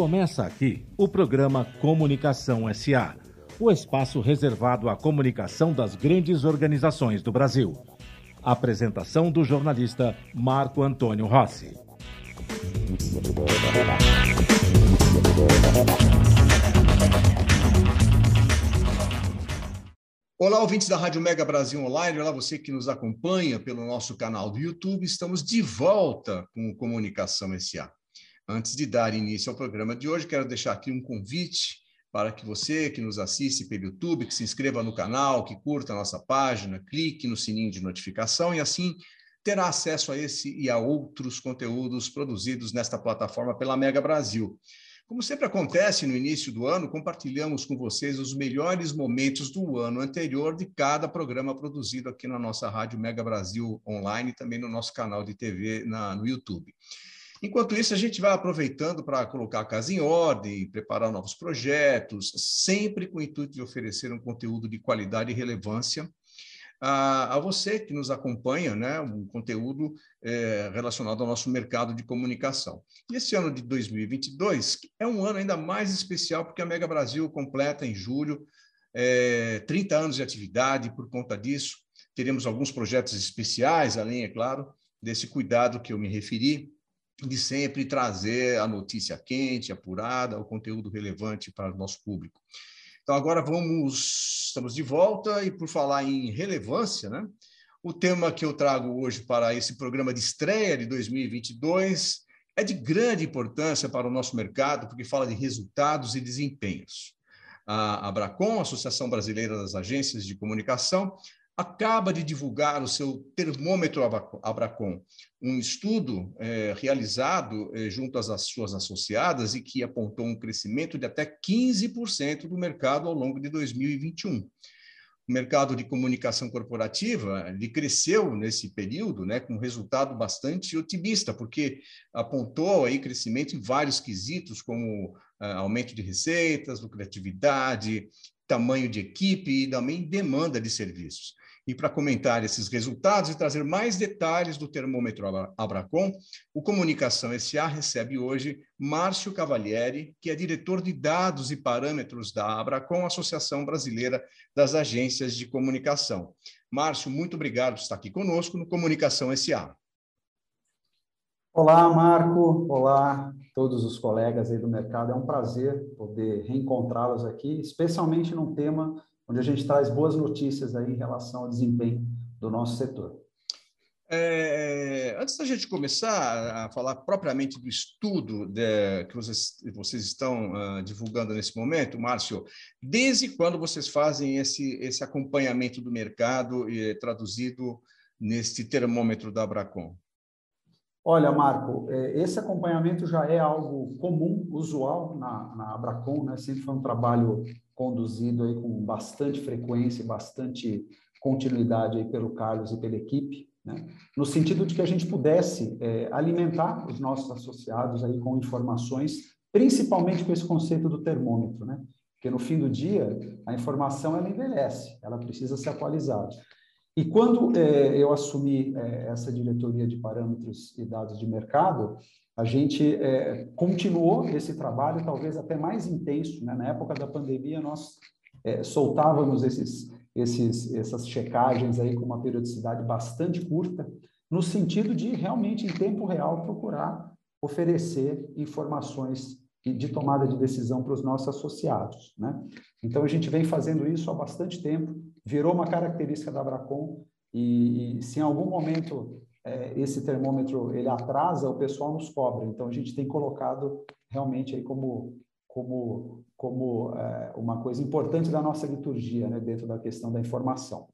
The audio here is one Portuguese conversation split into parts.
Começa aqui o programa Comunicação SA, o espaço reservado à comunicação das grandes organizações do Brasil. Apresentação do jornalista Marco Antônio Rossi. Olá, ouvintes da Rádio Mega Brasil Online. Olá, você que nos acompanha pelo nosso canal do YouTube. Estamos de volta com o Comunicação SA. Antes de dar início ao programa de hoje, quero deixar aqui um convite para que você que nos assiste pelo YouTube, que se inscreva no canal, que curta a nossa página, clique no sininho de notificação e assim terá acesso a esse e a outros conteúdos produzidos nesta plataforma pela Mega Brasil. Como sempre acontece no início do ano, compartilhamos com vocês os melhores momentos do ano anterior de cada programa produzido aqui na nossa Rádio Mega Brasil Online e também no nosso canal de TV na, no YouTube. Enquanto isso, a gente vai aproveitando para colocar a casa em ordem, preparar novos projetos, sempre com o intuito de oferecer um conteúdo de qualidade e relevância a, a você que nos acompanha, né, um conteúdo é, relacionado ao nosso mercado de comunicação. E esse ano de 2022 é um ano ainda mais especial, porque a Mega Brasil completa em julho é, 30 anos de atividade, por conta disso, teremos alguns projetos especiais, além, é claro, desse cuidado que eu me referi, de sempre trazer a notícia quente, apurada, o conteúdo relevante para o nosso público. Então, agora vamos, estamos de volta e por falar em relevância, né? O tema que eu trago hoje para esse programa de estreia de 2022 é de grande importância para o nosso mercado, porque fala de resultados e desempenhos. A Abracom, Associação Brasileira das Agências de Comunicação, acaba de divulgar o seu termômetro Abracom, um estudo é, realizado é, junto às suas associadas e que apontou um crescimento de até 15% do mercado ao longo de 2021. O mercado de comunicação corporativa ele cresceu nesse período, né, com um resultado bastante otimista, porque apontou aí crescimento em vários quesitos, como ah, aumento de receitas, lucratividade, tamanho de equipe e também demanda de serviços. E para comentar esses resultados e trazer mais detalhes do termômetro Abracom, o Comunicação SA recebe hoje Márcio Cavalieri, que é diretor de dados e parâmetros da Abracom, Associação Brasileira das Agências de Comunicação. Márcio, muito obrigado por estar aqui conosco no Comunicação SA. Olá, Marco. Olá, todos os colegas aí do mercado. É um prazer poder reencontrá-los aqui, especialmente num tema onde a gente traz boas notícias aí em relação ao desempenho do nosso setor. É, antes da gente começar a falar propriamente do estudo de, que vocês, vocês estão uh, divulgando nesse momento, Márcio, desde quando vocês fazem esse, esse acompanhamento do mercado e traduzido neste termômetro da Abracom? Olha, Marco, é, esse acompanhamento já é algo comum, usual na, na Abracom, né? Sempre foi um trabalho conduzido aí com bastante frequência, bastante continuidade aí pelo Carlos e pela equipe, né? no sentido de que a gente pudesse é, alimentar os nossos associados aí com informações, principalmente com esse conceito do termômetro, né? Porque no fim do dia a informação ela envelhece, ela precisa ser atualizada. E quando é, eu assumi é, essa diretoria de parâmetros e dados de mercado, a gente é, continuou esse trabalho, talvez até mais intenso. Né? Na época da pandemia, nós é, soltávamos esses, esses, essas checagens aí com uma periodicidade bastante curta, no sentido de realmente, em tempo real, procurar oferecer informações de tomada de decisão para os nossos associados. Né? Então, a gente vem fazendo isso há bastante tempo, virou uma característica da Abracom, e, e se em algum momento é, esse termômetro ele atrasa, o pessoal nos cobra. Então a gente tem colocado realmente aí como como como é, uma coisa importante da nossa liturgia, né, dentro da questão da informação.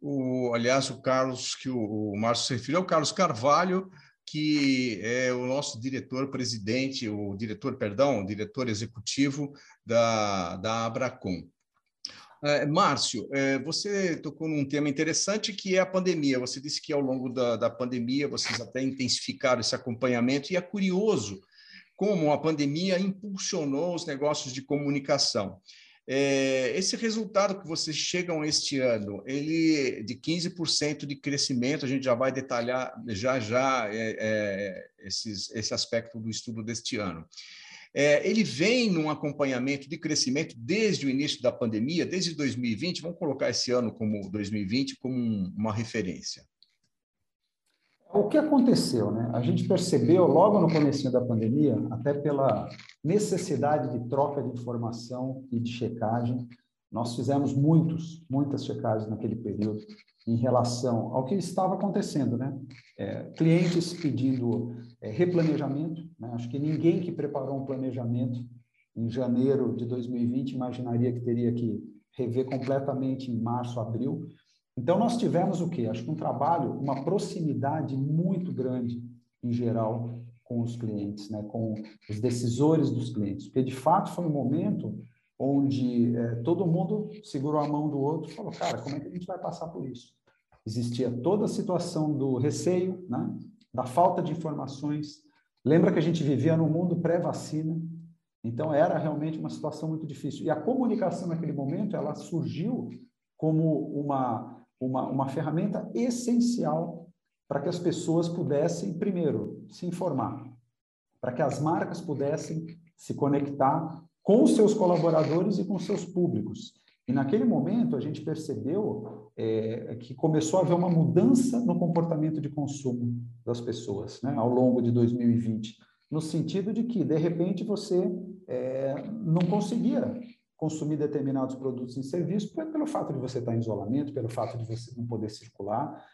O, aliás, o Carlos que o, o Márcio se referiu é o Carlos Carvalho, que é o nosso diretor presidente, o diretor, perdão, o diretor executivo da, da Abracom. É, Márcio, é, você tocou num tema interessante que é a pandemia. Você disse que ao longo da, da pandemia vocês até intensificaram esse acompanhamento e é curioso como a pandemia impulsionou os negócios de comunicação. É, esse resultado que vocês chegam este ano, ele de 15% de crescimento, a gente já vai detalhar já já é, é, esses, esse aspecto do estudo deste ano. É, ele vem num acompanhamento de crescimento desde o início da pandemia, desde 2020. Vamos colocar esse ano como 2020 como um, uma referência. O que aconteceu, né? A gente percebeu logo no começo da pandemia, até pela necessidade de troca de informação e de checagem, nós fizemos muitos, muitas checagens naquele período em relação ao que estava acontecendo, né? É, clientes pedindo é, replanejamento, né? Acho que ninguém que preparou um planejamento em janeiro de 2020 imaginaria que teria que rever completamente em março, abril. Então, nós tivemos o quê? Acho que um trabalho, uma proximidade muito grande, em geral, com os clientes, né? com os decisores dos clientes. Porque, de fato, foi um momento onde é, todo mundo segurou a mão do outro e falou, cara, como é que a gente vai passar por isso? Existia toda a situação do receio, né? da falta de informações. Lembra que a gente vivia num mundo pré-vacina, então era realmente uma situação muito difícil. E a comunicação naquele momento, ela surgiu como uma uma, uma ferramenta essencial para que as pessoas pudessem, primeiro, se informar, para que as marcas pudessem se conectar com seus colaboradores e com seus públicos. E naquele momento a gente percebeu é, que começou a haver uma mudança no comportamento de consumo das pessoas né, ao longo de 2020, no sentido de que, de repente, você é, não conseguia consumir determinados produtos e serviços pelo fato de você estar em isolamento, pelo fato de você não poder circular.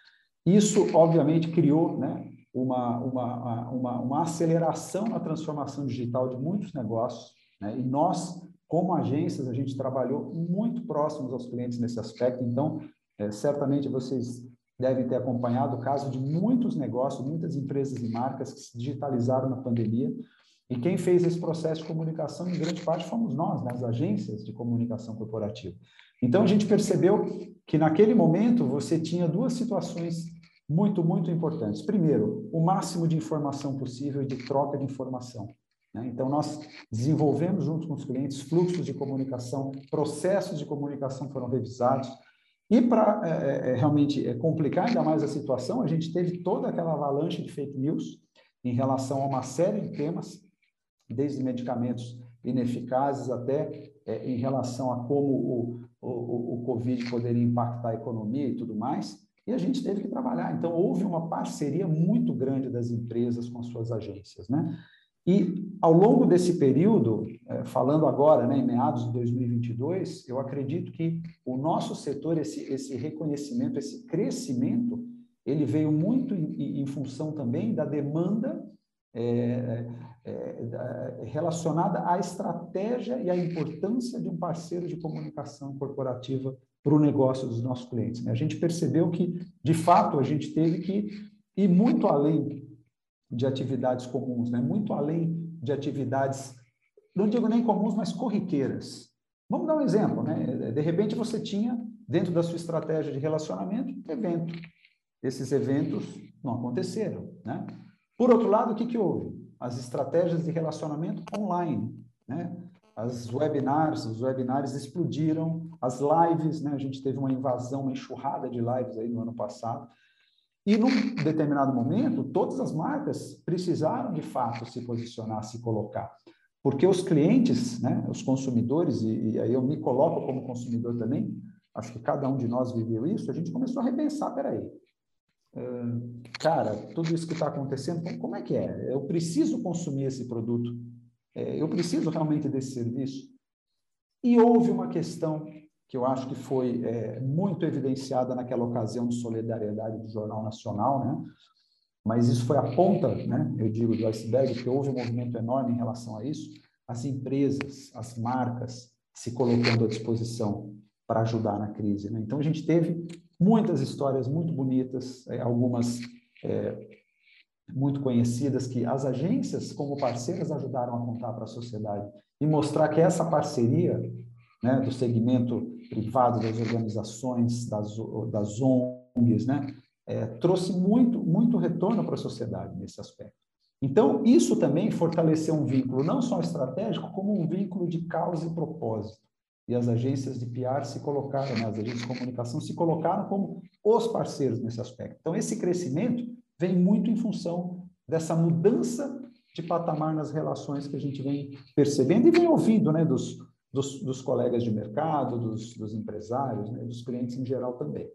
Isso, obviamente, criou né, uma, uma, uma, uma aceleração na transformação digital de muitos negócios. Né? E nós, como agências, a gente trabalhou muito próximos aos clientes nesse aspecto. Então, é, certamente vocês devem ter acompanhado o caso de muitos negócios, muitas empresas e marcas que se digitalizaram na pandemia, e quem fez esse processo de comunicação, em grande parte, fomos nós, né, as agências de comunicação corporativa. Então, a gente percebeu que, naquele momento, você tinha duas situações muito, muito importantes. Primeiro, o máximo de informação possível e de troca de informação. Né? Então, nós desenvolvemos, junto com os clientes, fluxos de comunicação, processos de comunicação foram revisados. E para é, é, é, realmente é, complicar ainda mais a situação, a gente teve toda aquela avalanche de fake news em relação a uma série de temas desde medicamentos ineficazes até é, em relação a como o, o, o Covid poderia impactar a economia e tudo mais, e a gente teve que trabalhar. Então, houve uma parceria muito grande das empresas com as suas agências, né? E ao longo desse período, é, falando agora, né, em meados de 2022, eu acredito que o nosso setor, esse, esse reconhecimento, esse crescimento, ele veio muito em, em função também da demanda é, é, relacionada à estratégia e à importância de um parceiro de comunicação corporativa para o negócio dos nossos clientes. Né? A gente percebeu que, de fato, a gente teve que ir muito além de atividades comuns, né? muito além de atividades, não digo nem comuns, mas corriqueiras. Vamos dar um exemplo, né? De repente você tinha, dentro da sua estratégia de relacionamento, evento. Esses eventos não aconteceram, né? Por outro lado, o que, que houve? As estratégias de relacionamento online, né? As webinars, os webinars explodiram, as lives, né? A gente teve uma invasão, uma enxurrada de lives aí no ano passado. E num determinado momento, todas as marcas precisaram de fato se posicionar, se colocar. Porque os clientes, né, os consumidores, e, e aí eu me coloco como consumidor também, acho que cada um de nós viveu isso, a gente começou a repensar, peraí, cara, tudo isso que está acontecendo, como é que é? Eu preciso consumir esse produto, é, eu preciso realmente desse serviço. E houve uma questão que eu acho que foi é, muito evidenciada naquela ocasião de solidariedade do Jornal Nacional, né? Mas isso foi a ponta, né? Eu digo do iceberg, que houve um movimento enorme em relação a isso. As empresas, as marcas se colocando à disposição para ajudar na crise. Né? Então a gente teve muitas histórias muito bonitas, é, algumas é, muito conhecidas, que as agências, como parceiras, ajudaram a contar para a sociedade e mostrar que essa parceria né, do segmento privado, das organizações, das, das ONGs, né, é, trouxe muito, muito retorno para a sociedade nesse aspecto. Então, isso também fortaleceu um vínculo, não só estratégico, como um vínculo de causa e propósito e as agências de PR se colocaram, né, as agências de comunicação se colocaram como os parceiros nesse aspecto. Então, esse crescimento vem muito em função dessa mudança de patamar nas relações que a gente vem percebendo e vem ouvindo né, dos, dos, dos colegas de mercado, dos, dos empresários, né, dos clientes em geral também.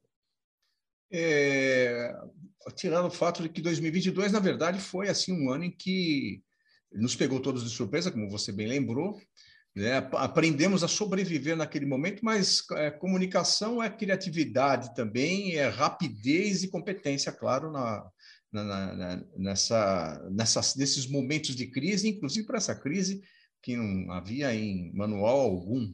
É, tirando o fato de que 2022, na verdade, foi assim um ano em que nos pegou todos de surpresa, como você bem lembrou, né? Aprendemos a sobreviver naquele momento, mas é, comunicação é criatividade também, é rapidez e competência, claro, na, na, na, nessa, nessas, nesses momentos de crise, inclusive para essa crise que não havia em manual algum.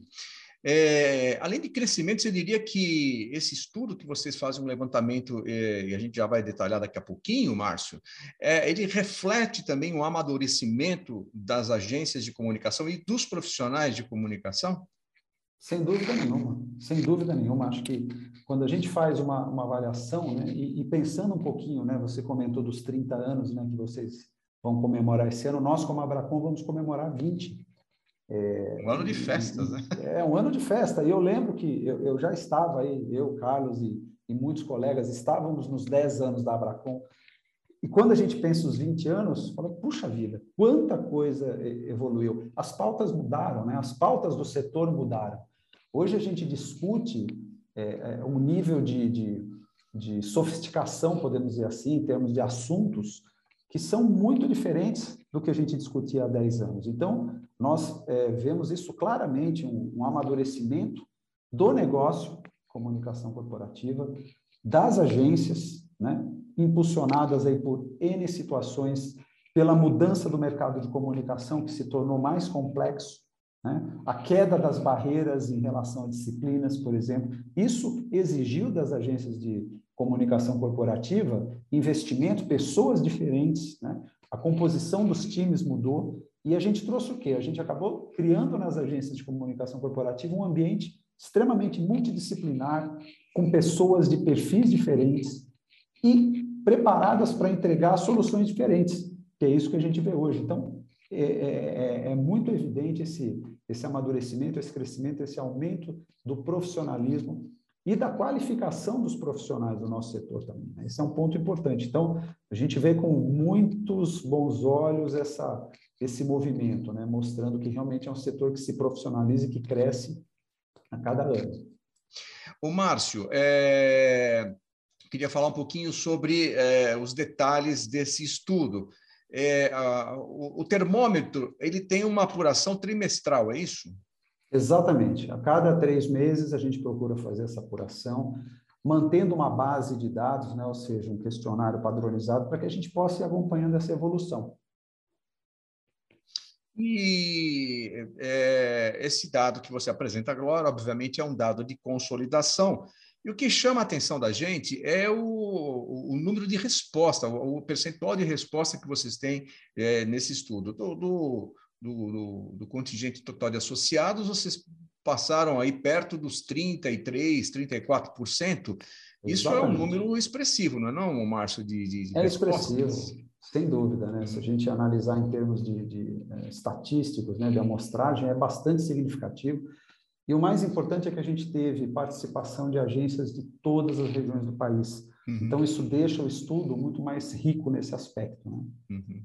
É, além de crescimento, você diria que esse estudo que vocês fazem um levantamento, é, e a gente já vai detalhar daqui a pouquinho, Márcio, é, ele reflete também o amadurecimento das agências de comunicação e dos profissionais de comunicação? Sem dúvida nenhuma, sem dúvida nenhuma. Acho que quando a gente faz uma, uma avaliação, né, e, e, pensando um pouquinho, né, você comentou dos 30 anos né, que vocês vão comemorar esse ano, nós, como Abracom, vamos comemorar 20. É, um ano de festas, né? É um ano de festa. E eu lembro que eu, eu já estava aí, eu, Carlos e, e, muitos colegas, estávamos nos 10 anos da Abracom. E quando a gente pensa os 20 anos, fala, puxa vida, quanta coisa evoluiu. As pautas mudaram, né? As pautas do setor mudaram. Hoje a gente discute é, é, um nível de, de, de sofisticação, podemos dizer assim, em termos de assuntos, que são muito diferentes do que a gente discutia há 10 anos. Então, nós é, vemos isso claramente, um, um, amadurecimento do negócio, comunicação corporativa, das agências, né, impulsionadas aí por N situações, pela mudança do mercado de comunicação, que se tornou mais complexo, né, a queda das barreiras em relação a disciplinas, por exemplo. Isso exigiu das agências de comunicação corporativa investimento, pessoas diferentes, né, a composição dos times mudou, e a gente trouxe o quê? A gente acabou criando nas agências de comunicação corporativa um ambiente extremamente multidisciplinar, com pessoas de perfis diferentes e preparadas para entregar soluções diferentes, que é isso que a gente vê hoje. Então, é, é, é, é muito evidente esse, esse amadurecimento, esse crescimento, esse aumento do profissionalismo e da qualificação dos profissionais do nosso setor também. Né? Esse é um ponto importante. Então, a gente vê com muitos bons olhos essa, esse movimento, né? mostrando que realmente é um setor que se profissionaliza e que cresce a cada ano. O Márcio, é... queria falar um pouquinho sobre é, os detalhes desse estudo. É, a, o, o termômetro ele tem uma apuração trimestral, é isso? Exatamente. A cada três meses a gente procura fazer essa apuração, mantendo uma base de dados, né, ou seja, um questionário padronizado, para que a gente possa ir acompanhando essa evolução. E é, esse dado que você apresenta agora, obviamente, é um dado de consolidação. E o que chama a atenção da gente é o, o número de resposta, o, o, percentual de resposta que vocês têm é, nesse estudo. Do, do, do, do, contingente total de associados, vocês passaram aí perto dos 33%, 34%. Isso Exatamente. é um número expressivo, não é não, Márcio? De, de, de é expressivo, sem dúvida. Né? Se a gente analisar em termos de, de é, estatísticos, né, de amostragem, é bastante significativo. E o mais importante é que a gente teve participação de agências de todas as regiões do país. Uhum. Então, isso deixa o estudo muito mais rico nesse aspecto. Né? Uhum.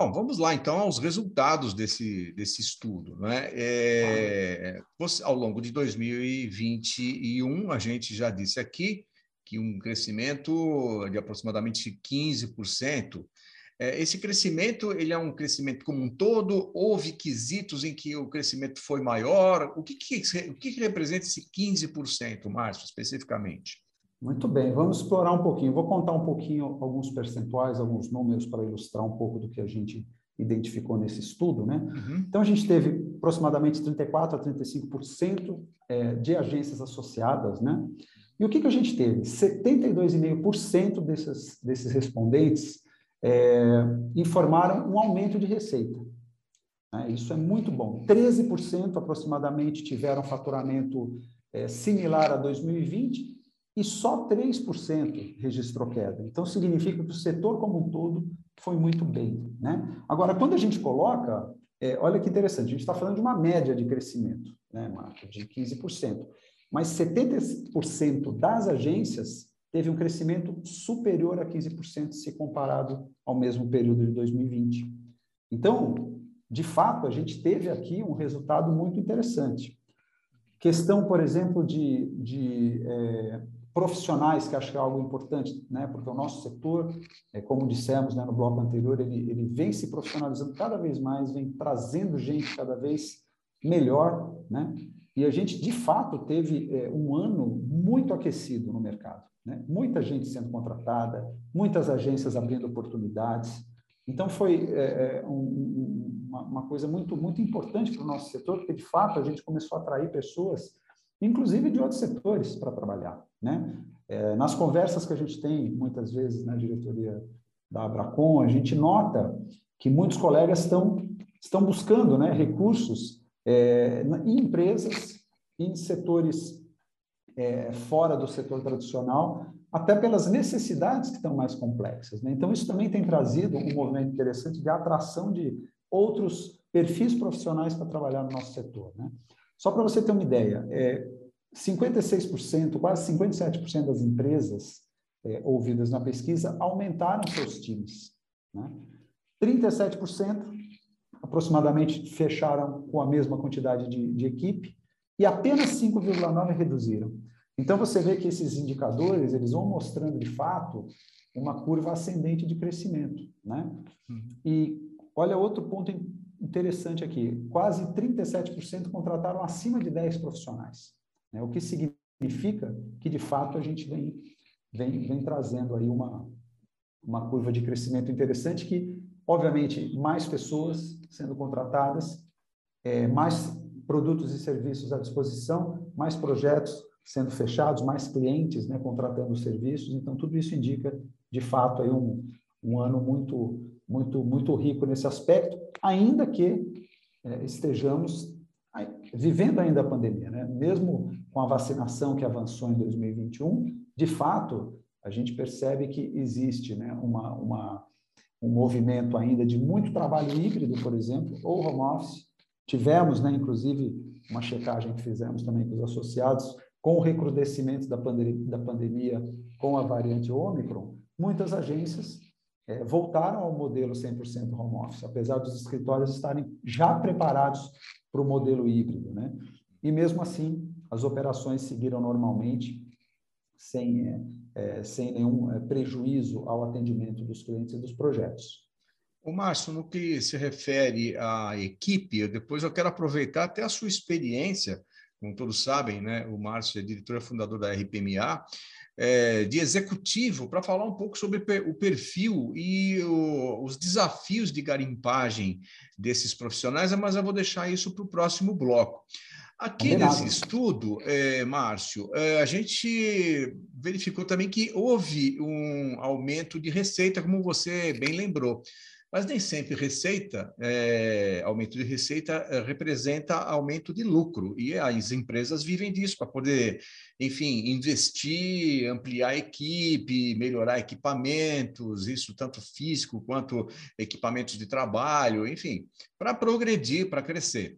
Bom, vamos lá então aos resultados desse, desse estudo. Né? É, ao longo de 2021, a gente já disse aqui que um crescimento de aproximadamente 15%. É, esse crescimento ele é um crescimento como um todo? Houve quesitos em que o crescimento foi maior? O que, que, o que, que representa esse 15%, Márcio, especificamente? Muito bem, vamos explorar um pouquinho. Vou contar um pouquinho alguns percentuais, alguns números para ilustrar um pouco do que a gente identificou nesse estudo, né? Uhum. Então a gente teve aproximadamente 34 a 35% é, de agências associadas, né? E o que, que a gente teve? 72,5% desses, desses respondentes é, informaram um aumento de receita. Né? Isso é muito bom. 13% aproximadamente tiveram faturamento é, similar a 2020 e só 3% registrou queda. Então, significa que o setor como um todo foi muito bem. Né? Agora, quando a gente coloca, é, olha que interessante, a gente está falando de uma média de crescimento, né, Marco, de 15%, mas 70% das agências teve um crescimento superior a 15% se comparado ao mesmo período de 2020. Então, de fato, a gente teve aqui um resultado muito interessante. Questão, por exemplo, de, de é, profissionais, que acho que é algo importante, né? porque o nosso setor, é, como dissemos né, no bloco anterior, ele, ele vem se profissionalizando cada vez mais, vem trazendo gente cada vez melhor, né? e a gente, de fato, teve é, um ano muito aquecido no mercado. Né? Muita gente sendo contratada, muitas agências abrindo oportunidades. Então, foi é, é um, uma, uma coisa muito, muito importante para o nosso setor, porque, de fato, a gente começou a atrair pessoas inclusive de outros setores, para trabalhar. Né? É, nas conversas que a gente tem, muitas vezes, na diretoria da Abracom, a gente nota que muitos colegas estão, estão buscando né, recursos é, em empresas, em setores é, fora do setor tradicional, até pelas necessidades que estão mais complexas. Né? Então, isso também tem trazido um movimento interessante de atração de outros perfis profissionais para trabalhar no nosso setor. Né? Só para você ter uma ideia, é, 56%, quase 57% das empresas é, ouvidas na pesquisa aumentaram seus times. Né? 37% aproximadamente fecharam com a mesma quantidade de, de equipe e apenas 5,9% reduziram. Então você vê que esses indicadores eles vão mostrando de fato uma curva ascendente de crescimento, né? Uhum. E olha outro ponto interessante aqui: quase 37% contrataram acima de 10 profissionais. Né? O que significa que, de fato, a gente vem, vem, vem trazendo aí uma, uma curva de crescimento interessante que, obviamente, mais pessoas sendo contratadas, é, mais produtos e serviços à disposição, mais projetos sendo fechados, mais clientes né, contratando serviços. Então, tudo isso indica, de fato, aí um, um ano muito, muito, muito rico nesse aspecto, ainda que é, estejamos vivendo ainda a pandemia, né? Mesmo com a vacinação que avançou em 2021, de fato, a gente percebe que existe, né, uma, uma um movimento ainda de muito trabalho híbrido, por exemplo, ou home office. Tivemos, né, inclusive, uma checagem que fizemos também com os associados, com o recrudescimento da, pandemia, da pandemia com a variante Ômicron, muitas agências é, voltaram ao modelo 100% home office, apesar dos escritórios estarem já preparados para o modelo híbrido. Né? E mesmo assim, as operações seguiram normalmente, sem, é, é sem nenhum é, prejuízo ao atendimento dos clientes e dos projetos. O Márcio, no que se refere à equipe, depois eu quero aproveitar até a sua experiência, como todos sabem, né? O Márcio é diretor e fundador da RPMA, é, de executivo para falar um pouco sobre o perfil e o, os desafios de garimpagem desses profissionais, mas eu vou deixar isso para o próximo bloco. Aqui nesse estudo, é, Márcio, é, a gente verificou também que houve um aumento de receita, como você bem lembrou. Mas nem sempre receita, é, aumento de receita é, representa aumento de lucro. E as empresas vivem disso para poder, enfim, investir, ampliar a equipe, melhorar equipamentos, isso tanto físico quanto equipamentos de trabalho, enfim, para progredir, para crescer.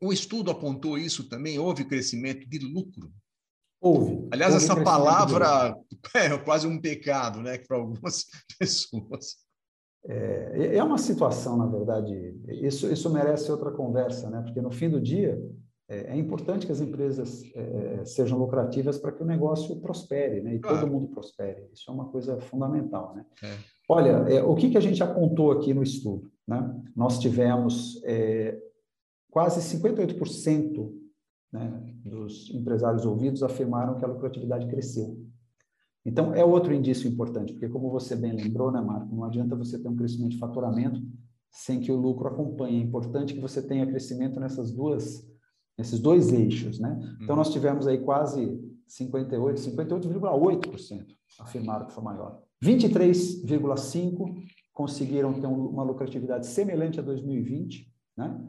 O estudo apontou isso também? Houve crescimento de lucro? Houve. Aliás, houve essa palavra é quase um pecado, né, para algumas pessoas. É, é uma situação, na verdade, isso, isso merece outra conversa, né? porque no fim do dia é, é importante que as empresas é, sejam lucrativas para que o negócio prospere né? e claro. todo mundo prospere. Isso é uma coisa fundamental. Né? É. Olha, é, o que, que a gente apontou aqui no estudo? Né? Nós tivemos quase 58% né, dos empresários ouvidos afirmaram que a lucratividade cresceu. Então, é outro indício importante, porque como você bem lembrou, né, Marco, não adianta você ter um crescimento de faturamento sem que o lucro acompanhe. É importante que você tenha crescimento nessas duas, nesses dois eixos, né? Então, nós tivemos aí quase 58, 58,8% afirmaram que foi maior. 23,5% conseguiram ter uma lucratividade semelhante a 2020, né?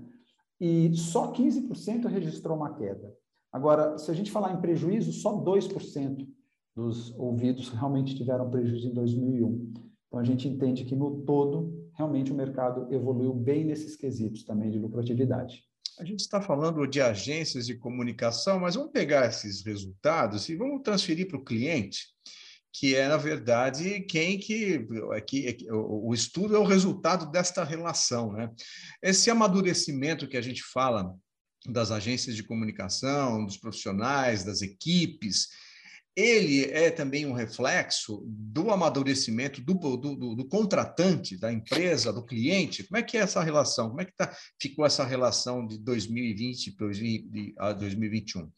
E só 15% registrou uma queda. Agora, se a gente falar em prejuízo, só 2% dos ouvidos realmente tiveram prejuízo em 2001. Então, a gente entende que, no todo, realmente o mercado evoluiu bem nesses quesitos também de lucratividade. A gente está falando de agências de comunicação, mas vamos pegar esses resultados e vamos transferir para o cliente, que é, na verdade, quem que, que o estudo é o resultado desta relação. Né? Esse amadurecimento que a gente fala das agências de comunicação, dos profissionais, das equipes, ele é também um reflexo do amadurecimento do, do, do, do, contratante, da empresa, do cliente. Como é que é essa relação? Como é que tá, ficou essa relação de 2020 a 2021?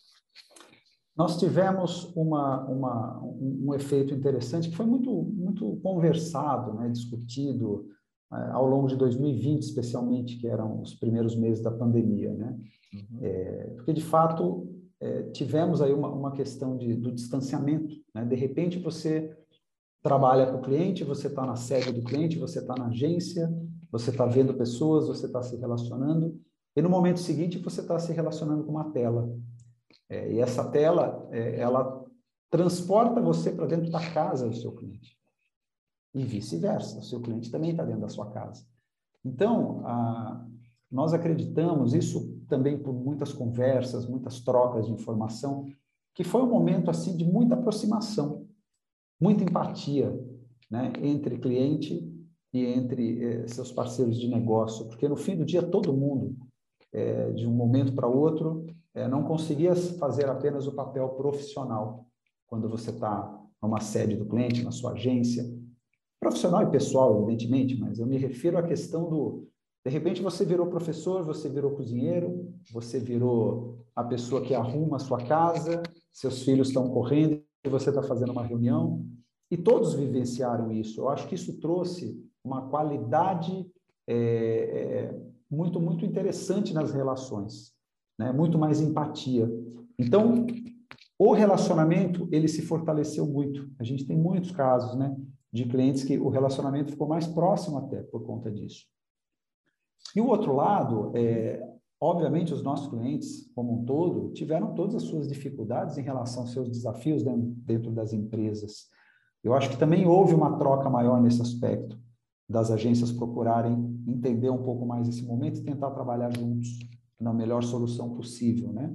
Nós tivemos uma, uma, um, um, efeito interessante que foi muito, muito conversado, né, discutido é, ao longo de 2020, especialmente, que eram os primeiros meses da pandemia. Né? Uhum. É, porque, de fato, é, tivemos aí uma, uma questão de, do distanciamento. Né? De repente, você trabalha com o cliente, você está na sede do cliente, você está na agência, você está vendo pessoas, você está se relacionando, e no momento seguinte você está se relacionando com uma tela. É, e essa tela, é, ela transporta você para dentro da casa do seu cliente. E vice-versa, o seu cliente também está dentro da sua casa. Então, a, nós acreditamos, isso também por muitas conversas, muitas trocas de informação, que foi um momento assim de muita aproximação, muita empatia né, entre cliente e entre eh, seus parceiros de negócio, porque no fim do dia todo mundo, eh, de um momento para outro, é, não conseguia fazer apenas o papel profissional quando você está numa sede do cliente, na sua agência, profissional e pessoal, evidentemente, mas eu me refiro à questão do, de repente você virou professor, você virou cozinheiro, você virou a pessoa que arruma a sua casa, seus filhos estão correndo e você está fazendo uma reunião, e todos vivenciaram isso. Eu acho que isso trouxe uma qualidade é, é, muito, muito interessante nas relações né? muito mais empatia. Então, o relacionamento, ele se fortaleceu muito. A gente tem muitos casos, né, de clientes que o relacionamento ficou mais próximo até por conta disso. E o outro lado, é, obviamente, os nossos clientes, como um todo, tiveram todas as suas dificuldades em relação aos seus desafios dentro das empresas. Eu acho que também houve uma troca maior nesse aspecto, das agências procurarem entender um pouco mais esse momento e tentar trabalhar juntos na melhor solução possível, né?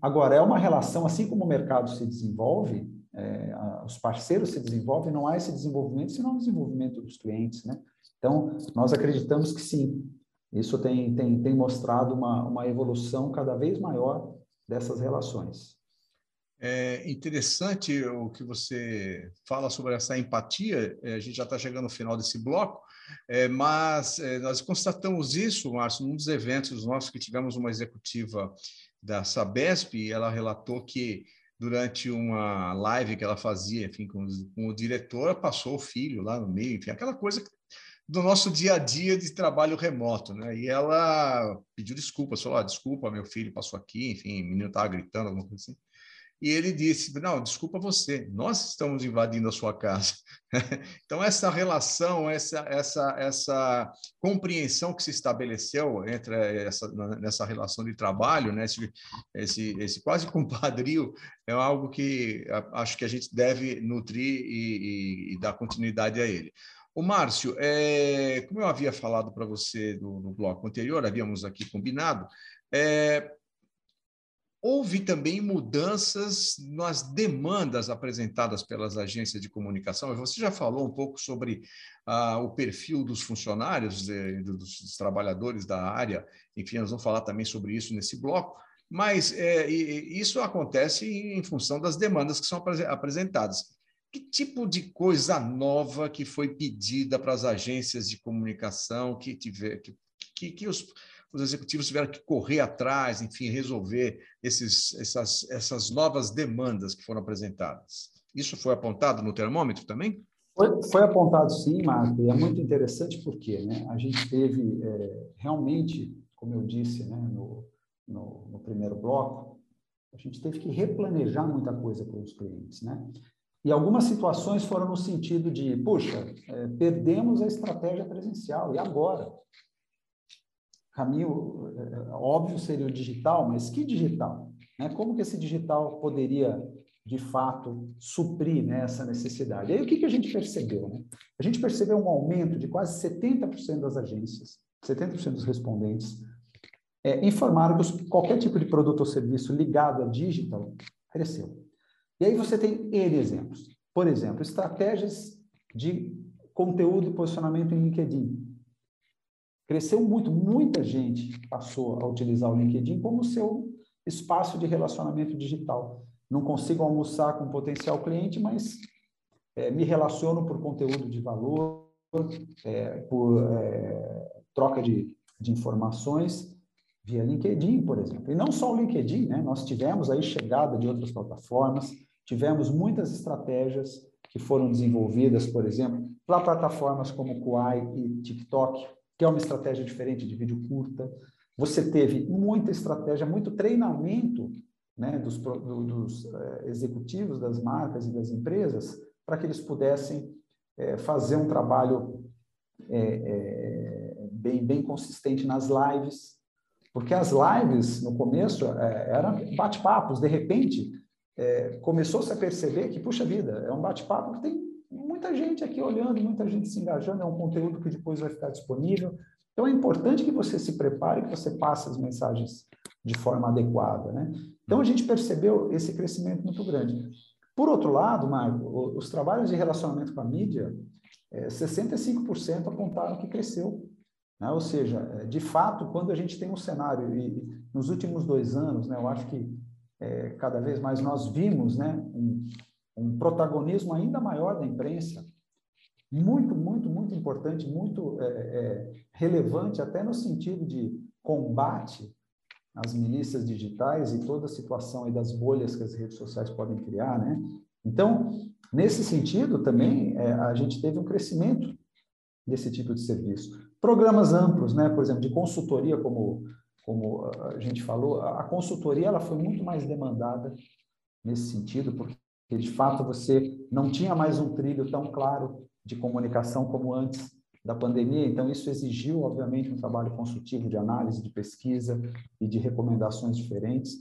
Agora, é uma relação, assim como o mercado se desenvolve, é, os parceiros se desenvolvem, não há esse desenvolvimento senão o desenvolvimento dos clientes, né? Então, nós acreditamos que sim, isso tem, tem, tem mostrado uma, uma evolução cada vez maior dessas relações. É interessante o que você fala sobre essa empatia, é, a gente já está chegando no final desse bloco, é, mas é, nós constatamos isso, Márcio, num dos eventos nossos que tivemos uma executiva da Sabesp, e ela relatou que durante uma live que ela fazia, enfim, com, o diretor, passou o filho lá no meio, enfim, aquela coisa do nosso dia a dia de trabalho remoto, né? E ela pediu desculpas, falou: ah, desculpa, meu filho passou aqui, enfim, o menino estava gritando, alguma coisa assim e ele disse: Não, desculpa você, nós estamos invadindo a sua casa. então, essa relação, essa, essa, essa compreensão que se estabeleceu entre essa, nessa relação de trabalho, né, esse, esse, esse quase compadrio, é algo que acho que a gente deve nutrir e, e, e dar continuidade a ele. O Márcio, é, como eu havia falado para você no, no bloco anterior, havíamos aqui combinado, é, Houve também mudanças nas demandas apresentadas pelas agências de comunicação. Você já falou um pouco sobre ah, o perfil dos funcionários, eh, dos trabalhadores da área. Enfim, nós vamos falar também sobre isso nesse bloco. Mas é, isso acontece em função das demandas que são apresentadas. Que tipo de coisa nova que foi pedida para as agências de comunicação que tiver que, que, que os os executivos tiveram que correr atrás, enfim, resolver esses, essas, essas novas demandas que foram apresentadas. Isso foi apontado no termômetro também? Foi, foi apontado sim, Marco, e é muito interessante porque né, a gente teve é, realmente, como eu disse né, no, no, no, primeiro bloco, a gente teve que replanejar muita coisa para os clientes. Né? E algumas situações foram no sentido de, puxa, é, perdemos a estratégia presencial, e agora? caminho é, óbvio seria o digital, mas que digital? Né? Como que esse digital poderia, de fato, suprir né, essa necessidade? E aí o que, que a gente percebeu? Né? A gente percebeu um aumento de quase 70% das agências, 70% dos respondentes, é, informaram que qualquer tipo de produto ou serviço ligado a digital cresceu. E aí você tem N exemplos. Por exemplo, estratégias de conteúdo e posicionamento em LinkedIn. Cresceu muito, muita gente passou a utilizar o LinkedIn como seu espaço de relacionamento digital. Não consigo almoçar com um potencial cliente, mas é, me relaciono por conteúdo de valor, é, por é, troca de, de informações via LinkedIn, por exemplo. E não só o LinkedIn, né? Nós tivemos aí chegada de outras plataformas, tivemos muitas estratégias que foram desenvolvidas, por exemplo, para plataformas como Kuai e TikTok, que é uma estratégia diferente de vídeo curta. Você teve muita estratégia, muito treinamento né, dos, dos é, executivos das marcas e das empresas para que eles pudessem é, fazer um trabalho é, bem, bem consistente nas lives, porque as lives, no começo, eram bate-papos, de repente, começou-se a perceber que, puxa vida, é um bate-papo que tem muita gente aqui olhando, muita gente se engajando, é um conteúdo que depois vai ficar disponível. Então, é importante que você se prepare, que você passe as mensagens de forma adequada, né? Então, a gente percebeu esse crescimento muito grande. Por outro lado, Marco, os trabalhos de relacionamento com a mídia, é, 65% apontaram que cresceu. Né? Ou seja, é, de fato, quando a gente tem um cenário, e nos últimos dois anos, né, eu acho que é, cada vez mais nós vimos né, um, um protagonismo ainda maior da imprensa, muito, muito, muito importante, muito é, é, relevante, até no sentido de combate às milícias digitais e toda a situação aí das bolhas que as redes sociais podem criar, né? Então, nesse sentido, também é, a gente teve um crescimento desse tipo de serviço. Programas amplos, né? Por exemplo, de consultoria, como, como a gente falou, a consultoria ela foi muito mais demandada nesse sentido, porque de fato você não tinha mais um trilho tão claro de comunicação como antes da pandemia, então isso exigiu, obviamente, um trabalho consultivo de análise, de pesquisa e de recomendações diferentes.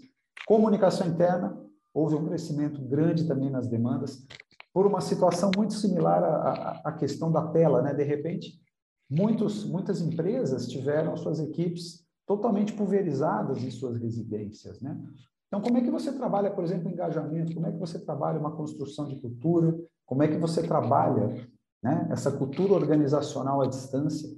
Comunicação interna, houve um crescimento grande também nas demandas, por uma situação muito similar à, à questão da tela, né? De repente, muitos, muitas empresas tiveram suas equipes totalmente pulverizadas em suas residências, né? Então, como é que você trabalha, por exemplo, engajamento? Como é que você trabalha uma construção de cultura? Como é que você trabalha né, essa cultura organizacional à distância?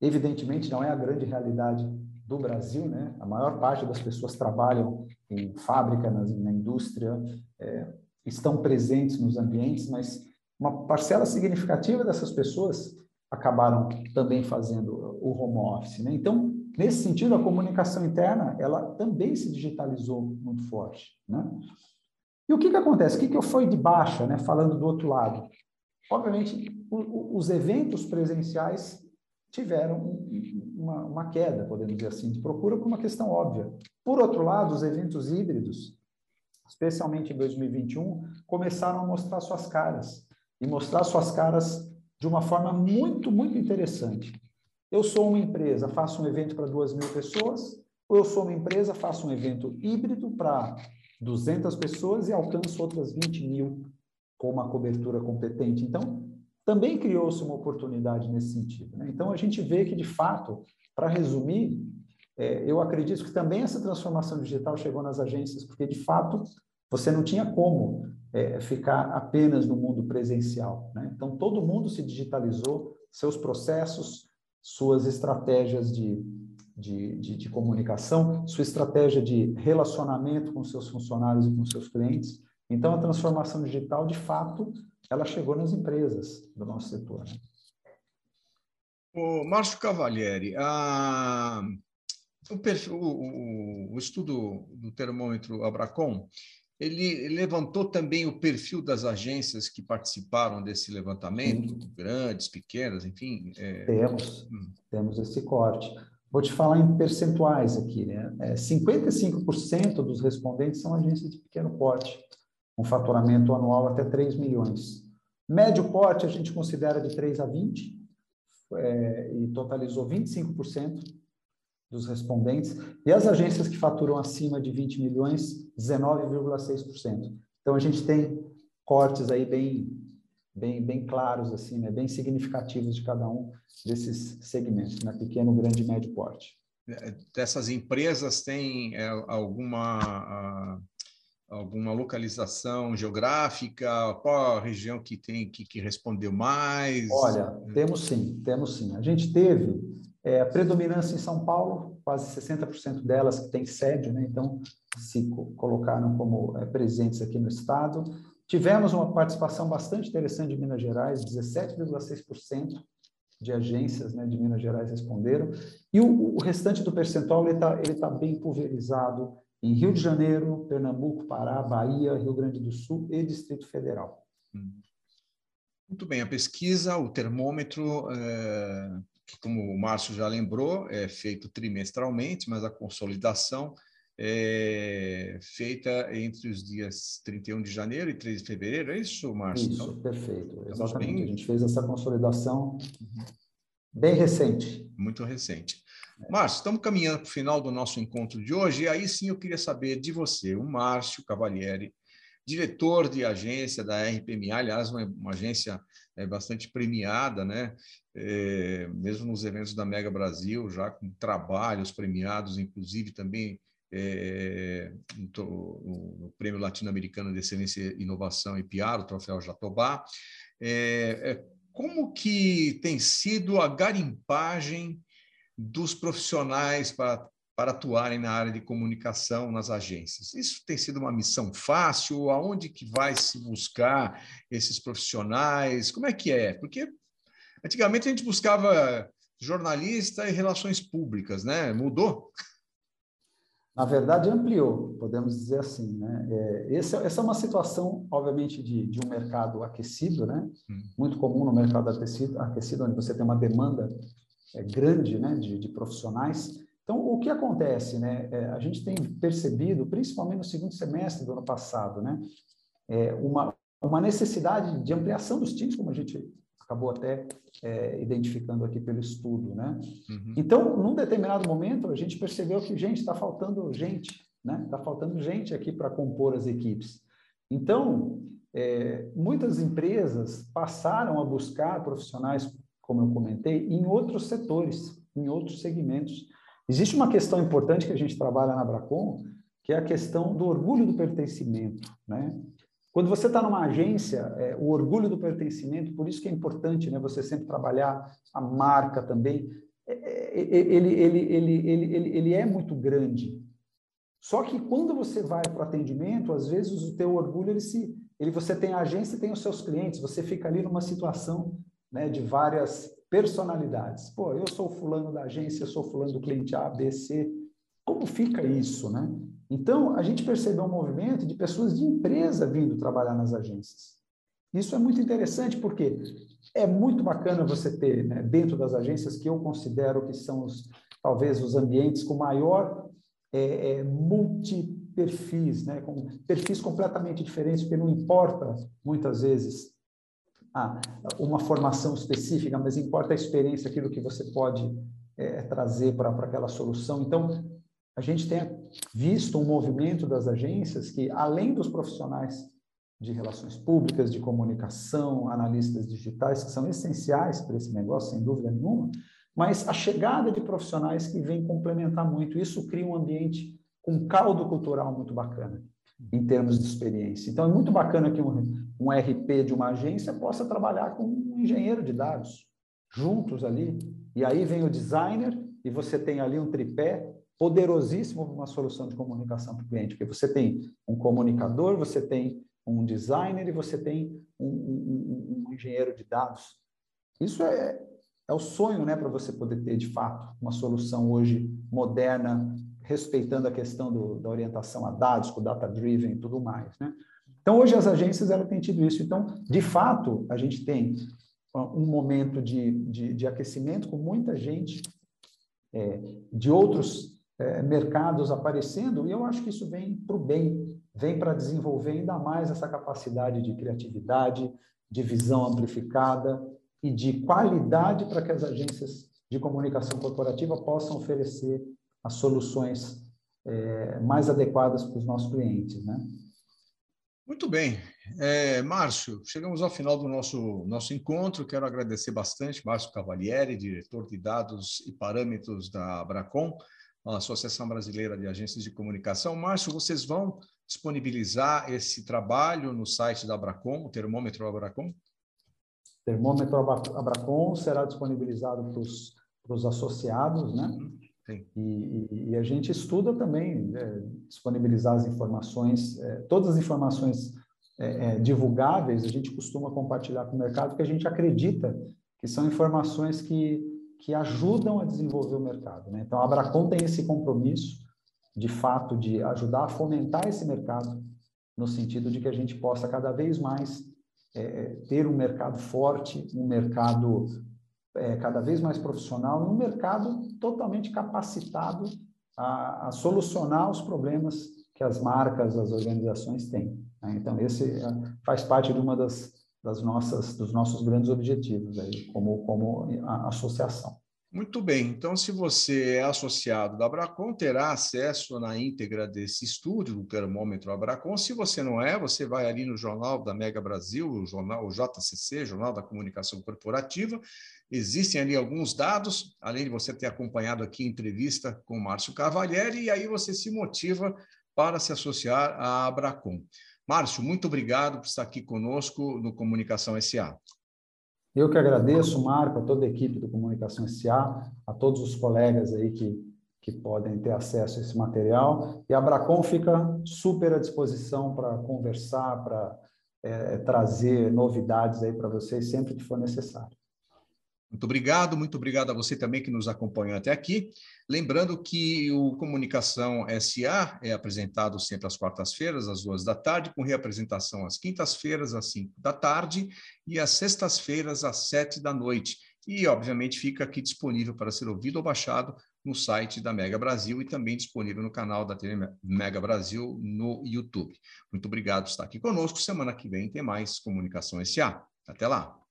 Evidentemente, não é a grande realidade do Brasil, né? A maior parte das pessoas trabalham em fábrica, na, na indústria, é, estão presentes nos ambientes, mas uma parcela significativa dessas pessoas acabaram também fazendo o home office, né? Então, Nesse sentido, a comunicação interna, ela também se digitalizou muito forte, né? E o que que acontece? O que que foi de baixa, né? Falando do outro lado. Obviamente, o, o, os eventos presenciais tiveram uma, uma, queda, podemos dizer assim, de procura por uma questão óbvia. Por outro lado, os eventos híbridos, especialmente em 2021, começaram a mostrar suas caras e mostrar suas caras de uma forma muito, muito interessante. Eu sou uma empresa, faço um evento para duas mil pessoas, ou eu sou uma empresa, faço um evento híbrido para 200 pessoas e alcanço outras 20 mil com uma cobertura competente. Então, também criou-se uma oportunidade nesse sentido. Né? Então, a gente vê que, de fato, para resumir, é, eu acredito que também essa transformação digital chegou nas agências, porque, de fato, você não tinha como é, ficar apenas no mundo presencial. Né? Então, todo mundo se digitalizou, seus processos, suas estratégias de, de, de, de, comunicação, sua estratégia de relacionamento com seus funcionários e com seus clientes. Então, a transformação digital, de fato, ela chegou nas empresas do nosso setor. Né? O Márcio Cavalieri, a, o, o, o, estudo do termômetro Abracom ele levantou também o perfil das agências que participaram desse levantamento, Sim. grandes, pequenas, enfim. É... Temos, hum. temos esse corte. Vou te falar em percentuais aqui, né? É, 55% dos respondentes são agências de pequeno porte, com faturamento anual até 3 milhões. Médio porte a gente considera de 3 a 20, é, e totalizou 25% dos respondentes, e as agências que faturam acima de 20 milhões, 19,6%. Então, a gente tem cortes aí bem, bem, bem claros, assim, né? bem significativos de cada um desses segmentos, né? pequeno, grande e médio porte. É, dessas empresas tem é, alguma alguma localização geográfica? Qual a região que tem que, que respondeu mais? Olha, temos sim, temos sim. A gente teve é, predominância em São Paulo, quase 60% delas que tem sede, né? então se colocaram como é, presentes aqui no estado. Tivemos uma participação bastante interessante de Minas Gerais, 17,6% de agências né, de Minas Gerais responderam, e o, o restante do percentual está ele tá bem pulverizado em Rio de Janeiro, Pernambuco, Pará, Bahia, Rio Grande do Sul e Distrito Federal. Hum. Muito bem, a pesquisa, o termômetro, é, que como o Márcio já lembrou, é feito trimestralmente, mas a consolidação é feita entre os dias 31 de janeiro e 3 de fevereiro, é isso, Márcio? Isso, então, perfeito, exatamente. Bem... A gente fez essa consolidação uhum. bem recente. Muito recente. Márcio, estamos caminhando para o final do nosso encontro de hoje, e aí sim eu queria saber de você, o Márcio Cavalieri, diretor de agência da RPMA, aliás, uma, uma agência é, bastante premiada, né? É, mesmo nos eventos da Mega Brasil, já com trabalhos premiados, inclusive também é, no, Prêmio Latino-Americano de Excelência Inovação e PR, o Troféu Jatobá. É, é, como que tem sido a garimpagem dos profissionais para, para atuarem na área de comunicação nas agências. Isso tem sido uma missão fácil? Aonde que vai se buscar esses profissionais? Como é que é? Porque antigamente a gente buscava jornalista e relações públicas, né? Mudou? Na verdade, ampliou, podemos dizer assim. Né? É, essa, essa é uma situação, obviamente, de, de um mercado aquecido, né? Hum. muito comum no mercado aquecido, aquecido, onde você tem uma demanda é, grande né, de, de, profissionais. Então, o que acontece? Né, é, a gente tem percebido, principalmente no segundo semestre do ano passado, né, é, uma, uma necessidade de ampliação dos times, como a gente acabou até é, identificando aqui pelo estudo. Né? Uhum. Então, num determinado momento, a gente percebeu que, gente, está faltando gente, né? Está faltando gente aqui para compor as equipes. Então, é, muitas empresas passaram a buscar profissionais como eu comentei, em outros setores, em outros segmentos. Existe uma questão importante que a gente trabalha na Bracon, que é a questão do orgulho do pertencimento. Né? Quando você está numa agência, é, o orgulho do pertencimento, por isso que é importante né, você sempre trabalhar a marca também, é, é, é ele, ele, ele, ele, ele, ele é muito grande. Só que quando você vai para o atendimento, às vezes o teu orgulho, ele se, ele, você tem a agência tem os seus clientes, você fica ali numa situação né, de várias personalidades. Pô, eu sou fulano da agência, eu sou fulano do cliente A, B, C. Como fica isso, né? Então, a gente percebeu um movimento de pessoas de empresa vindo trabalhar nas agências. Isso é muito interessante porque é muito bacana você ter, né, dentro das agências, que eu considero que são os, talvez os ambientes com maior é, é, multiperfis, né, com perfis completamente diferentes, porque não importa, muitas vezes, ah, uma formação específica, mas importa a experiência, aquilo que você pode é, trazer para aquela solução. Então, a gente tem visto um movimento das agências que, além dos profissionais de relações públicas, de comunicação, analistas digitais, que são essenciais para esse negócio, sem dúvida nenhuma, mas a chegada de profissionais que vem complementar muito. Isso cria um ambiente com caldo cultural muito bacana em termos de experiência. Então, é muito bacana que um, um RP de uma agência possa trabalhar com um engenheiro de dados, juntos ali. E aí vem o designer e você tem ali um tripé poderosíssimo para uma solução de comunicação para o cliente, porque você tem um comunicador, você tem um designer e você tem um, um, um engenheiro de dados. Isso é, é o sonho né, para você poder ter, de fato, uma solução hoje moderna, respeitando a questão do, da orientação a dados, com data-driven e tudo mais. Né? Então, hoje as agências ela têm tido isso. Então, de fato, a gente tem um momento de, de, de aquecimento com muita gente é, de outros é, mercados aparecendo, e eu acho que isso vem para o bem, vem para desenvolver ainda mais essa capacidade de criatividade, de visão amplificada e de qualidade para que as agências de comunicação corporativa possam oferecer as soluções é, mais adequadas para os nossos clientes, né? Muito bem. É, Márcio, chegamos ao final do nosso, nosso encontro. Quero agradecer bastante, Márcio Cavalieri, diretor de dados e parâmetros da Abracom, a Associação Brasileira de Agências de Comunicação. Márcio, vocês vão disponibilizar esse trabalho no site da Abracom, o termômetro Abracom? Termômetro Abracom será disponibilizado para os associados, né? Uhum. E, e, e, a gente estuda também é, disponibilizar as informações, é, todas as informações é, é, divulgáveis, a gente costuma compartilhar com o mercado, porque a gente acredita que são informações que, que ajudam a desenvolver o mercado. Né? Então, a Abracom tem esse compromisso, de fato, de ajudar a fomentar esse mercado, no sentido de que a gente possa cada vez mais é, é, ter um mercado forte, um mercado é, cada vez mais profissional, um mercado totalmente capacitado a, a, solucionar os problemas que as marcas, as organizações têm. Né? Então, esse é, faz parte de uma das, das nossas, dos nossos grandes objetivos aí, como, como associação. Muito bem, então se você é associado da Abracom, terá acesso na íntegra desse estúdio do termômetro Abracom. Se você não é, você vai ali no jornal da Mega Brasil, o jornal o JCC, Jornal da Comunicação Corporativa. Existem ali alguns dados, além de você ter acompanhado aqui a entrevista com Márcio Cavalieri, e aí você se motiva para se associar à Abracom. Márcio, muito obrigado por estar aqui conosco no Comunicação SA. Eu que agradeço, Marco, a toda a equipe do Comunicação SA, a todos os colegas aí que, que podem ter acesso a esse material. E a Bracon fica super à disposição para conversar, para é, trazer novidades aí para vocês sempre que for necessário. Muito obrigado, muito obrigado a você também que nos acompanhou até aqui. Lembrando que o Comunicação SA é apresentado sempre às quartas-feiras, às duas da tarde, com reapresentação às quintas-feiras, às cinco da tarde, e às sextas-feiras, às sete da noite. E, obviamente, fica aqui disponível para ser ouvido ou baixado no site da Mega Brasil e também disponível no canal da TV Mega Brasil no YouTube. Muito obrigado por estar aqui conosco. Semana que vem tem mais Comunicação SA. Até lá!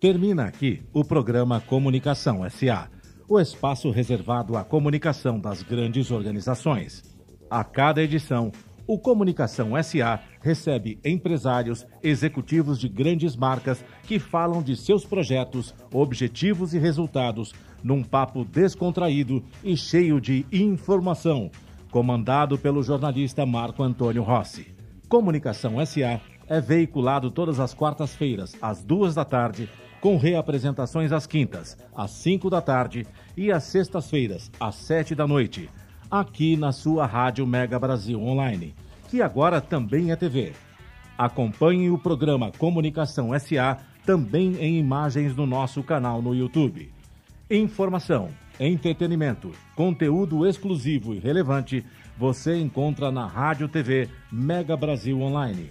Termina aqui o programa Comunicação SA, o espaço reservado à comunicação das grandes organizações. A cada edição, o Comunicação SA recebe empresários, executivos de grandes marcas que falam de seus projetos, objetivos e resultados num papo descontraído e cheio de informação, comandado pelo jornalista Marco Antônio Rossi. Comunicação SA é veiculado todas as quartas-feiras, às duas da tarde, com reapresentações às quintas, às 5 da tarde e às sextas-feiras, às 7 da noite, aqui na sua Rádio Mega Brasil Online, que agora também é TV. Acompanhe o programa Comunicação SA também em imagens no nosso canal no YouTube. Informação, entretenimento, conteúdo exclusivo e relevante você encontra na Rádio TV Mega Brasil Online,